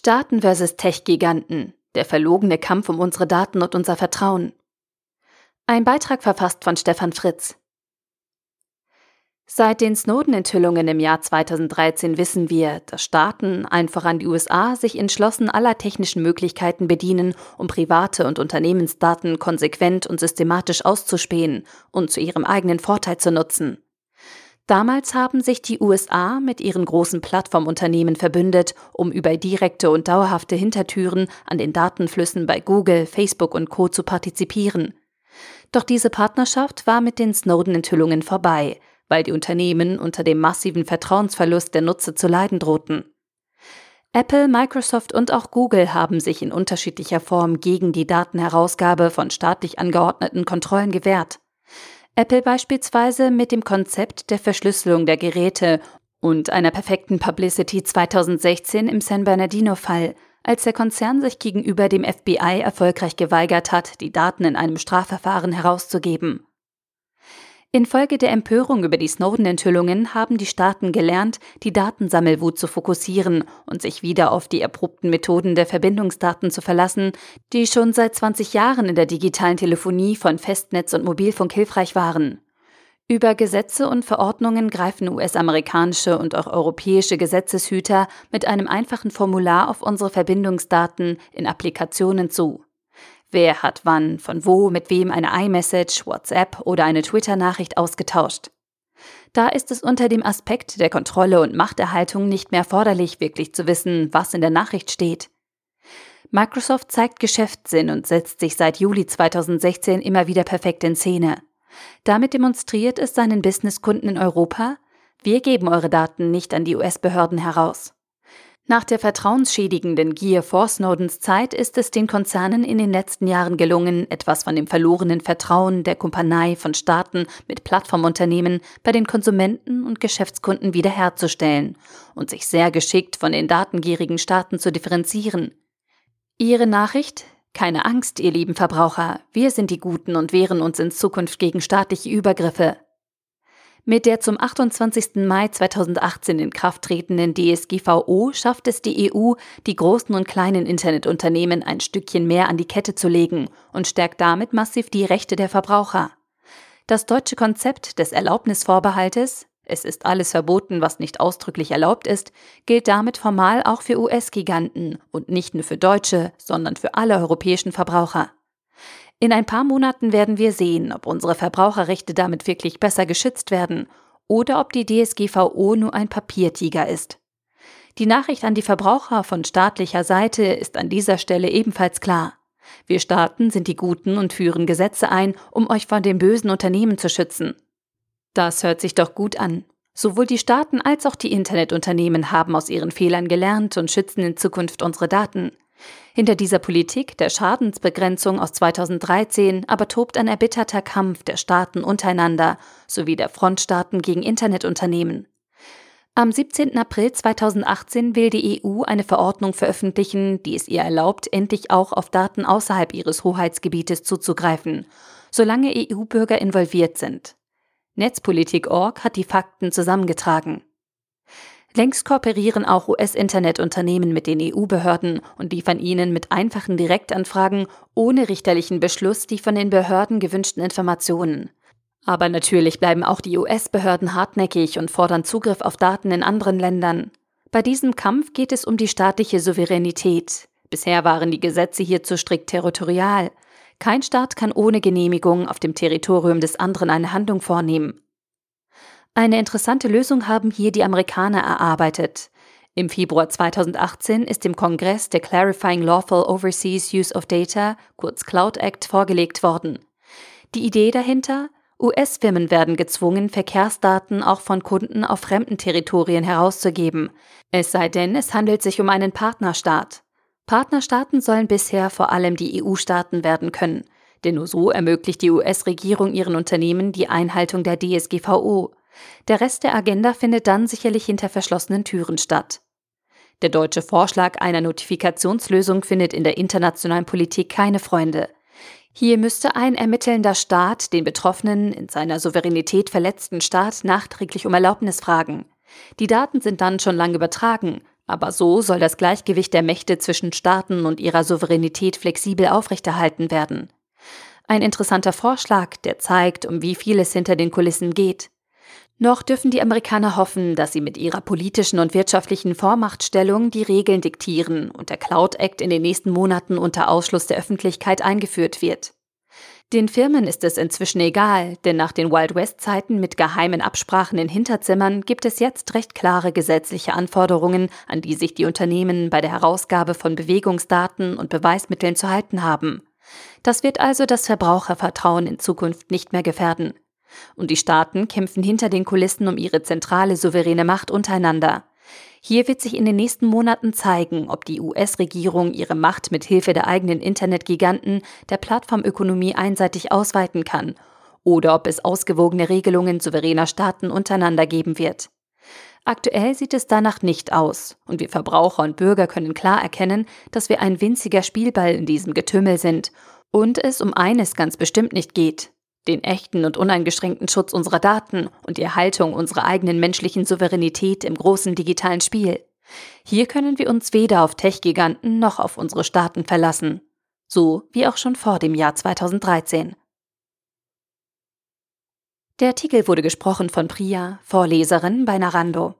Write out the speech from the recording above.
Staaten versus Tech-Giganten. Der verlogene Kampf um unsere Daten und unser Vertrauen. Ein Beitrag verfasst von Stefan Fritz. Seit den Snowden-Enthüllungen im Jahr 2013 wissen wir, dass Staaten, einfach an die USA, sich entschlossen aller technischen Möglichkeiten bedienen, um private und Unternehmensdaten konsequent und systematisch auszuspähen und zu ihrem eigenen Vorteil zu nutzen. Damals haben sich die USA mit ihren großen Plattformunternehmen verbündet, um über direkte und dauerhafte Hintertüren an den Datenflüssen bei Google, Facebook und Co zu partizipieren. Doch diese Partnerschaft war mit den Snowden-Enthüllungen vorbei, weil die Unternehmen unter dem massiven Vertrauensverlust der Nutzer zu leiden drohten. Apple, Microsoft und auch Google haben sich in unterschiedlicher Form gegen die Datenherausgabe von staatlich angeordneten Kontrollen gewehrt. Apple beispielsweise mit dem Konzept der Verschlüsselung der Geräte und einer perfekten Publicity 2016 im San Bernardino-Fall, als der Konzern sich gegenüber dem FBI erfolgreich geweigert hat, die Daten in einem Strafverfahren herauszugeben. Infolge der Empörung über die Snowden-Enthüllungen haben die Staaten gelernt, die Datensammelwut zu fokussieren und sich wieder auf die erprobten Methoden der Verbindungsdaten zu verlassen, die schon seit 20 Jahren in der digitalen Telefonie von Festnetz und Mobilfunk hilfreich waren. Über Gesetze und Verordnungen greifen US-amerikanische und auch europäische Gesetzeshüter mit einem einfachen Formular auf unsere Verbindungsdaten in Applikationen zu. Wer hat wann, von wo, mit wem eine iMessage, WhatsApp oder eine Twitter-Nachricht ausgetauscht? Da ist es unter dem Aspekt der Kontrolle und Machterhaltung nicht mehr erforderlich, wirklich zu wissen, was in der Nachricht steht. Microsoft zeigt Geschäftssinn und setzt sich seit Juli 2016 immer wieder perfekt in Szene. Damit demonstriert es seinen Businesskunden in Europa, wir geben eure Daten nicht an die US-Behörden heraus. Nach der vertrauensschädigenden Gier vor Snowdens Zeit ist es den Konzernen in den letzten Jahren gelungen, etwas von dem verlorenen Vertrauen der Kumpanei von Staaten mit Plattformunternehmen bei den Konsumenten und Geschäftskunden wiederherzustellen und sich sehr geschickt von den datengierigen Staaten zu differenzieren. Ihre Nachricht? Keine Angst, ihr lieben Verbraucher, wir sind die Guten und wehren uns in Zukunft gegen staatliche Übergriffe. Mit der zum 28. Mai 2018 in Kraft tretenden DSGVO schafft es die EU, die großen und kleinen Internetunternehmen ein Stückchen mehr an die Kette zu legen und stärkt damit massiv die Rechte der Verbraucher. Das deutsche Konzept des Erlaubnisvorbehaltes, es ist alles verboten, was nicht ausdrücklich erlaubt ist, gilt damit formal auch für US-Giganten und nicht nur für deutsche, sondern für alle europäischen Verbraucher. In ein paar Monaten werden wir sehen, ob unsere Verbraucherrechte damit wirklich besser geschützt werden oder ob die DSGVO nur ein Papiertiger ist. Die Nachricht an die Verbraucher von staatlicher Seite ist an dieser Stelle ebenfalls klar. Wir Staaten sind die Guten und führen Gesetze ein, um euch von den bösen Unternehmen zu schützen. Das hört sich doch gut an. Sowohl die Staaten als auch die Internetunternehmen haben aus ihren Fehlern gelernt und schützen in Zukunft unsere Daten. Hinter dieser Politik der Schadensbegrenzung aus 2013 aber tobt ein erbitterter Kampf der Staaten untereinander sowie der Frontstaaten gegen Internetunternehmen. Am 17. April 2018 will die EU eine Verordnung veröffentlichen, die es ihr erlaubt, endlich auch auf Daten außerhalb ihres Hoheitsgebietes zuzugreifen, solange EU-Bürger involviert sind. Netzpolitik.org hat die Fakten zusammengetragen. Längst kooperieren auch US-Internetunternehmen mit den EU-Behörden und liefern ihnen mit einfachen Direktanfragen ohne richterlichen Beschluss die von den Behörden gewünschten Informationen. Aber natürlich bleiben auch die US-Behörden hartnäckig und fordern Zugriff auf Daten in anderen Ländern. Bei diesem Kampf geht es um die staatliche Souveränität. Bisher waren die Gesetze hierzu strikt territorial. Kein Staat kann ohne Genehmigung auf dem Territorium des anderen eine Handlung vornehmen. Eine interessante Lösung haben hier die Amerikaner erarbeitet. Im Februar 2018 ist dem Kongress der Clarifying Lawful Overseas Use of Data, kurz Cloud Act, vorgelegt worden. Die Idee dahinter? US-Firmen werden gezwungen, Verkehrsdaten auch von Kunden auf fremden Territorien herauszugeben, es sei denn, es handelt sich um einen Partnerstaat. Partnerstaaten sollen bisher vor allem die EU-Staaten werden können, denn nur so ermöglicht die US-Regierung ihren Unternehmen die Einhaltung der DSGVO. Der Rest der Agenda findet dann sicherlich hinter verschlossenen Türen statt. Der deutsche Vorschlag einer Notifikationslösung findet in der internationalen Politik keine Freunde. Hier müsste ein ermittelnder Staat den betroffenen, in seiner Souveränität verletzten Staat nachträglich um Erlaubnis fragen. Die Daten sind dann schon lang übertragen, Aber so soll das Gleichgewicht der Mächte zwischen Staaten und ihrer Souveränität flexibel aufrechterhalten werden. Ein interessanter Vorschlag, der zeigt, um wie viel es hinter den Kulissen geht. Noch dürfen die Amerikaner hoffen, dass sie mit ihrer politischen und wirtschaftlichen Vormachtstellung die Regeln diktieren und der Cloud Act in den nächsten Monaten unter Ausschluss der Öffentlichkeit eingeführt wird. Den Firmen ist es inzwischen egal, denn nach den Wild West-Zeiten mit geheimen Absprachen in Hinterzimmern gibt es jetzt recht klare gesetzliche Anforderungen, an die sich die Unternehmen bei der Herausgabe von Bewegungsdaten und Beweismitteln zu halten haben. Das wird also das Verbrauchervertrauen in Zukunft nicht mehr gefährden. Und die Staaten kämpfen hinter den Kulissen um ihre zentrale souveräne Macht untereinander. Hier wird sich in den nächsten Monaten zeigen, ob die US-Regierung ihre Macht mit Hilfe der eigenen Internetgiganten der Plattformökonomie einseitig ausweiten kann oder ob es ausgewogene Regelungen souveräner Staaten untereinander geben wird. Aktuell sieht es danach nicht aus, und wir Verbraucher und Bürger können klar erkennen, dass wir ein winziger Spielball in diesem Getümmel sind und es um eines ganz bestimmt nicht geht, den echten und uneingeschränkten Schutz unserer Daten und die Erhaltung unserer eigenen menschlichen Souveränität im großen digitalen Spiel. Hier können wir uns weder auf Tech-Giganten noch auf unsere Staaten verlassen. So wie auch schon vor dem Jahr 2013. Der Artikel wurde gesprochen von Priya, Vorleserin bei Narando.